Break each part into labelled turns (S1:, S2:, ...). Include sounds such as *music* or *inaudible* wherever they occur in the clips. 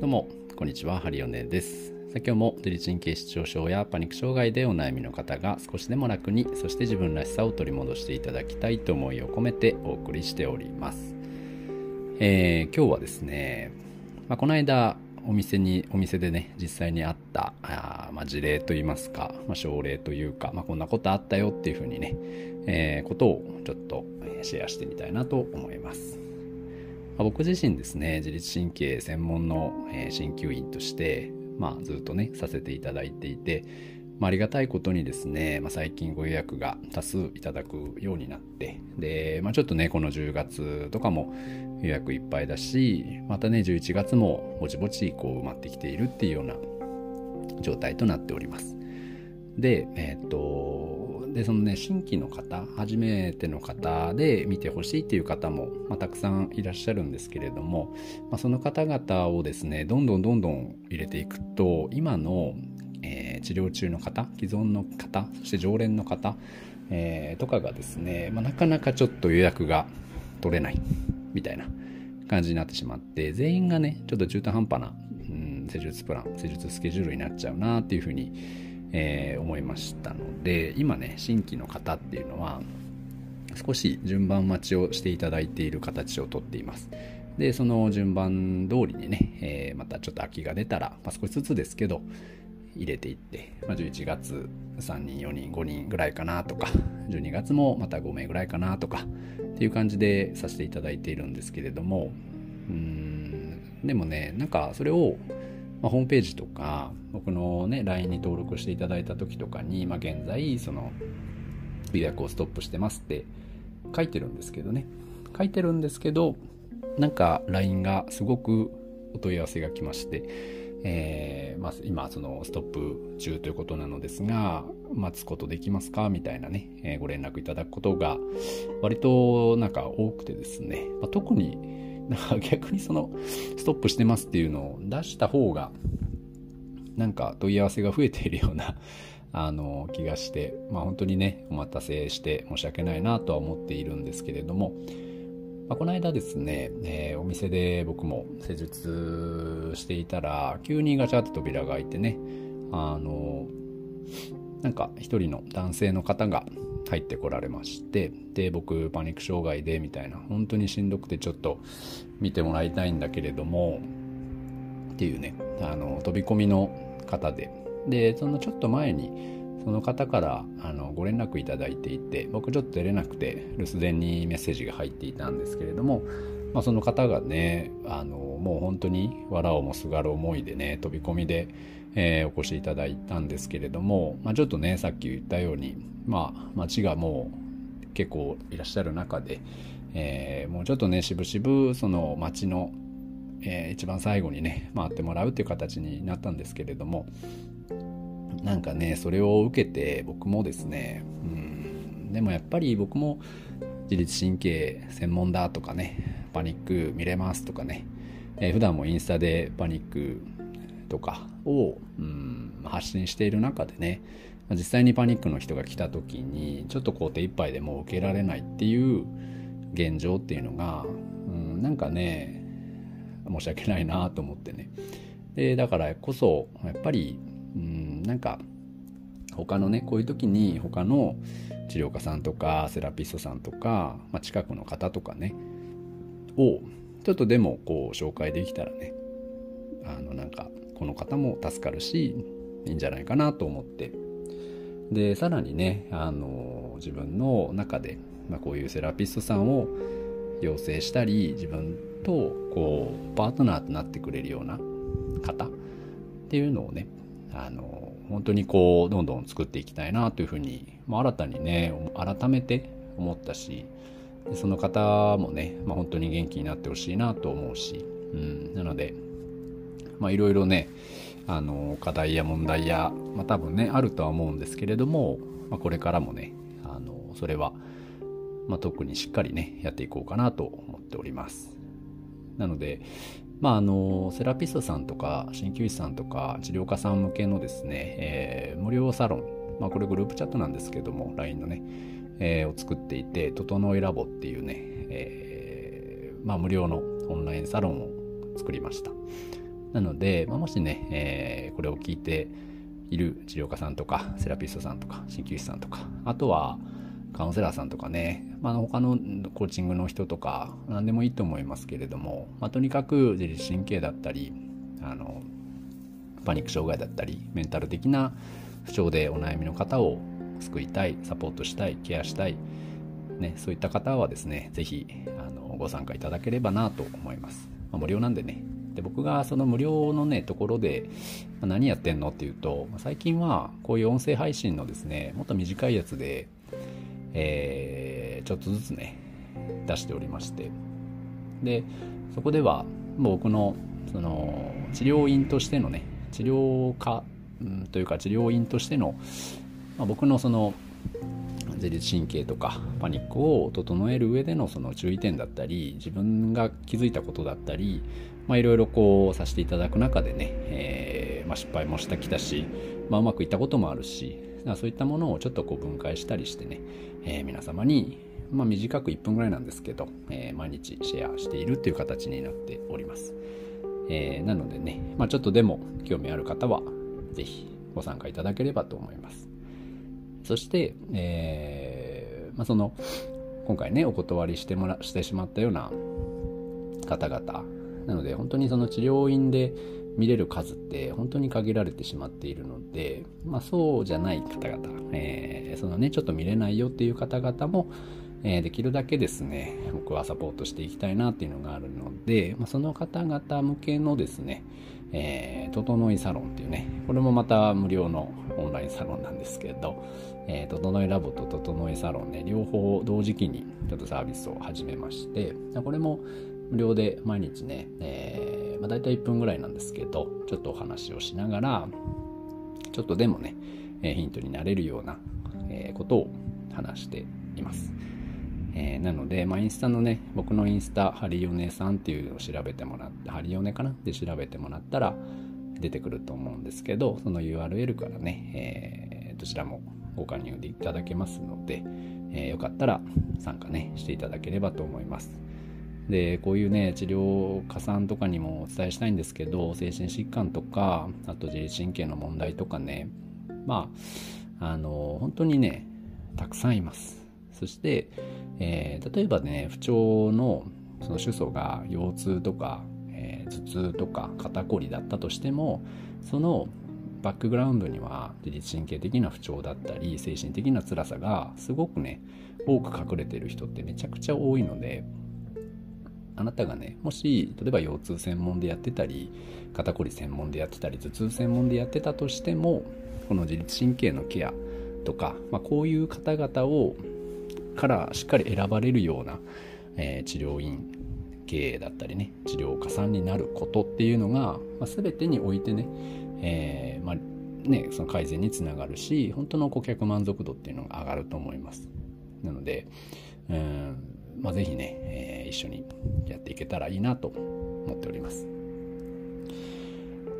S1: どうも、こんにちは、ハリオネです。今日も自律神経失調症やパニック障害でお悩みの方が少しでも楽に、そして自分らしさを取り戻していただきたいと思いを込めてお送りしております。えー、今日はですね、まあ、この間、お店に、お店でね、実際にあった、あまあ、事例といいますか、まあ、症例というか、まあ、こんなことあったよっていうふうにね、えー、ことをちょっとシェアしてみたいなと思います。ま僕自身ですね自律神経専門の鍼灸院として、まあ、ずっとねさせていただいていて、まあ、ありがたいことにですね、まあ、最近ご予約が多数いただくようになってで、まあ、ちょっとねこの10月とかも予約いっぱいだしまたね11月もぼちぼちこう埋まってきているっていうような状態となっております。で、えっ、とでそのね新規の方初めての方で見てほしいっていう方も、まあ、たくさんいらっしゃるんですけれども、まあ、その方々をですねどんどんどんどん入れていくと今の、えー、治療中の方既存の方そして常連の方、えー、とかがですね、まあ、なかなかちょっと予約が取れないみたいな感じになってしまって全員がねちょっと中途半端な、うん、施術プラン施術スケジュールになっちゃうなっていうふうにえー、思いましたので今ね新規の方っていうのは少し順番待ちをしていただいている形をとっています。でその順番通りにね、えー、またちょっと空きが出たら、まあ、少しずつですけど入れていって、まあ、11月3人4人5人ぐらいかなとか12月もまた5名ぐらいかなとかっていう感じでさせていただいているんですけれどもうんでもねなんかそれをまあ、ホームページとか僕のね LINE に登録していただいた時とかに、まあ、現在その予約をストップしてますって書いてるんですけどね。書いてるんですけどなんか LINE がすごくお問い合わせが来まして、えーまあ、今そのストップ中ということなのですが待つことできますか？みたいなね、えー、ご連絡いただくことが割となんか多くてですね、まあ、特になんか逆にそのストップしてますっていうのを出した方がなんか問い合わせが増えているような *laughs* あの気がしてまあ本当にねお待たせして申し訳ないなとは思っているんですけれども、まあ、この間ですね、えー、お店で僕も施術していたら急にガチャッと扉が開いてねあのなんか一人の男性の方が入ってこられましてで僕パニック障害でみたいな本当にしんどくてちょっと見てもらいたいんだけれどもっていうねあの飛び込みの方で。でそのちょっと前にその方からあのご連絡いただいていて僕ちょっと出れなくて留守電にメッセージが入っていたんですけれども、まあ、その方がねあのもう本当に藁をもすがる思いでね飛び込みでえー、お越しいただいたんですけれども、まあ、ちょっとねさっき言ったように、まあ、町がもう結構いらっしゃる中で、えー、もうちょっとねしぶしぶその町の、えー、一番最後にね回ってもらうっていう形になったんですけれどもなんかねそれを受けて僕もですねうんでもやっぱり僕も自律神経専門だとかねパニック見れますとかね、えー、普段もインスタでパニックとかを、うん、発信している中でね実際にパニックの人が来た時にちょっとこう手一杯でもう受けられないっていう現状っていうのが、うん、なんかね申し訳ないなと思ってね。でだからこそやっぱり、うん、なんか他のねこういう時に他の治療家さんとかセラピストさんとか、まあ、近くの方とかねをちょっとでもこう紹介できたらねあのなんかこの方も助かるしいいんじゃないかなと思って。でさらにねあの自分の中で、まあ、こういうセラピストさんを養成したり自分とこうパートナーとなってくれるような方っていうのをねあの本当にこうどんどん作っていきたいなというふうに、まあ、新たにね改めて思ったしその方もね、まあ、本当に元気になってほしいなと思うし、うん、なのでまあいろいろねあの課題や問題や、まあ、多分ねあるとは思うんですけれども、まあ、これからもねあのそれは、まあ、特にしっかりねやっていこうかなと思っております。なのでまああのセラピストさんとか鍼灸師さんとか治療家さん向けのですね、えー、無料サロン、まあ、これグループチャットなんですけども LINE のね、えー、を作っていて「整いラボ」っていうね、えー、まあ、無料のオンラインサロンを作りました。なので、まあ、もしね、えー、これを聞いている治療家さんとかセラピストさんとか鍼灸師さんとかあとはカウンセラーさんとかね、まあ、他のコーチングの人とか何でもいいと思いますけれども、まあ、とにかく自律神経だったりあのパニック障害だったりメンタル的な不調でお悩みの方を救いたいサポートしたいケアしたい、ね、そういった方はですね是非あのご参加いただければなと思います、まあ、無料なんでねで僕がその無料のねところで何やってんのっていうと最近はこういう音声配信のですねもっと短いやつで、えー、ちょっとずつね出しておりまして。でそこでは僕のその治療院としてのね治療家、うん、というか治療院としての、まあ、僕のその自律神経とかパニックを整える上でのその注意点だったり自分が気づいたことだったりまあいろいろこうさせていただく中でね、えー、まあ、失敗もしてきたし、まあ、うまくいったこともあるしそういったものをちょっとこう分解したりしてね、えー、皆様に、まあ、短く1分ぐらいなんですけど、えー、毎日シェアしているっていう形になっております。えー、なのでね、まあ、ちょっとでも興味ある方は是非ご参加いただければと思います。そして、えー、まあ、その今回ねお断りしてもらしてしまったような方々なので本当にその治療院で見れる数って本当に限られてしまっているので、まあ、そうじゃない方々、えー、そのねちょっと見れないよっていう方々も、えー、できるだけですね僕はサポートしていきたいなっていうのがあるので、まあ、その方々向けのですねえー、整いサロンっていうね、これもまた無料のオンラインサロンなんですけど、えー、整いラボと整いサロンね、両方同時期にちょっとサービスを始めまして、これも無料で毎日ね、えーまあ、大体1分ぐらいなんですけど、ちょっとお話をしながら、ちょっとでもね、え、ヒントになれるような、え、ことを話しています。えー、なので、まあ、インスタのね、僕のインスタ、ハリオネさんっていうのを調べてもらって、ハリオネかな？って調べてもらったら出てくると思うんですけど、その URL からね、えー、どちらもご加入でいただけますので、えー、よかったら参加ね、していただければと思います。で、こういうね、治療家さんとかにもお伝えしたいんですけど、精神疾患とか、あと自律神経の問題とかね、まあ、あの、本当にね、たくさんいます。そして、えー、例えばね不調のその主訴が腰痛とか、えー、頭痛とか肩こりだったとしてもそのバックグラウンドには自律神経的な不調だったり精神的な辛さがすごくね多く隠れてる人ってめちゃくちゃ多いのであなたがねもし例えば腰痛専門でやってたり肩こり専門でやってたり頭痛専門でやってたとしてもこの自律神経のケアとか、まあ、こういう方々をからしっかり選ばれるような、えー、治療院経営だったりね治療家さんになることっていうのが、まあ、全てにおいてね,、えー、まあ、ねその改善につながるし本当の顧客満足度っていうのが上がると思います。なのでうんまあ、ぜひね、えー、一緒にやっていけたらいいなと思っております。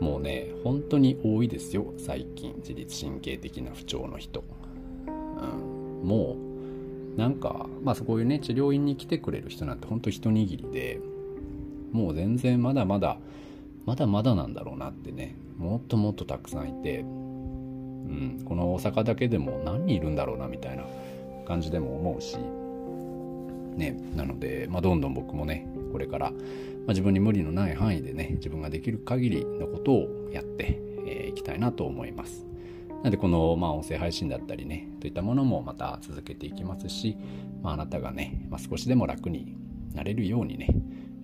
S1: もうね本当に多いですよ最近。自律神経的な不調の人、うん、もうなんか、まあそういうね、治療院に来てくれる人なんてほんと一握りで、もう全然まだまだ、まだまだなんだろうなってね、もっともっとたくさんいて、うん、この大阪だけでも何人いるんだろうなみたいな感じでも思うし、ね、なので、まあ、どんどん僕もね、これから、まあ、自分に無理のない範囲でね、自分ができる限りのことをやってい、えー、きたいなと思います。なのでこの、まあ、音声配信だったりね、といったものもまた続けていきますし、まあ、あなたがね、まあ、少しでも楽になれるようにね、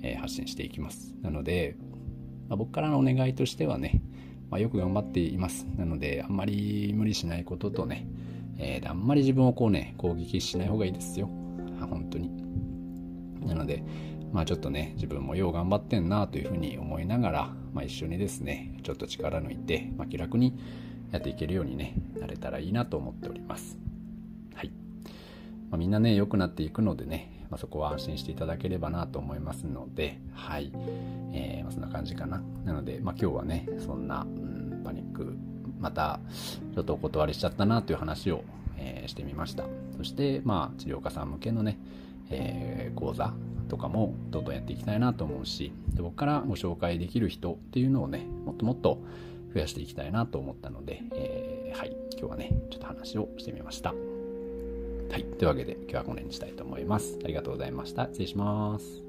S1: え、発信していきます。なので、まあ、僕からのお願いとしてはね、まあ、よく頑張っています。なので、あんまり無理しないこととね、えー、あんまり自分をこうね、攻撃しない方がいいですよ。本当に。なので、まあちょっとね、自分もよう頑張ってんなというふうに思いながら、まあ一緒にですね、ちょっと力抜いて、まあ、気楽にやっていけるようにね、なれたらいいなと思っております。はい。まあ、みんなね、良くなっていくのでね、まあ、そこは安心していただければなと思いますので、はい。えー、まあ、そんな感じかな。なので、まあ、今日はね、そんな、うん、パニック、また、ちょっとお断りしちゃったなという話を、えー、してみました。そして、まあ、治療家さん向けのね、えー、講座、とかもどんどんやっていきたいなと思うしで僕からご紹介できる人っていうのをねもっともっと増やしていきたいなと思ったので、えー、はい今日はねちょっと話をしてみました。はいというわけで今日はこの辺にしたいと思います。ありがとうございました。失礼します。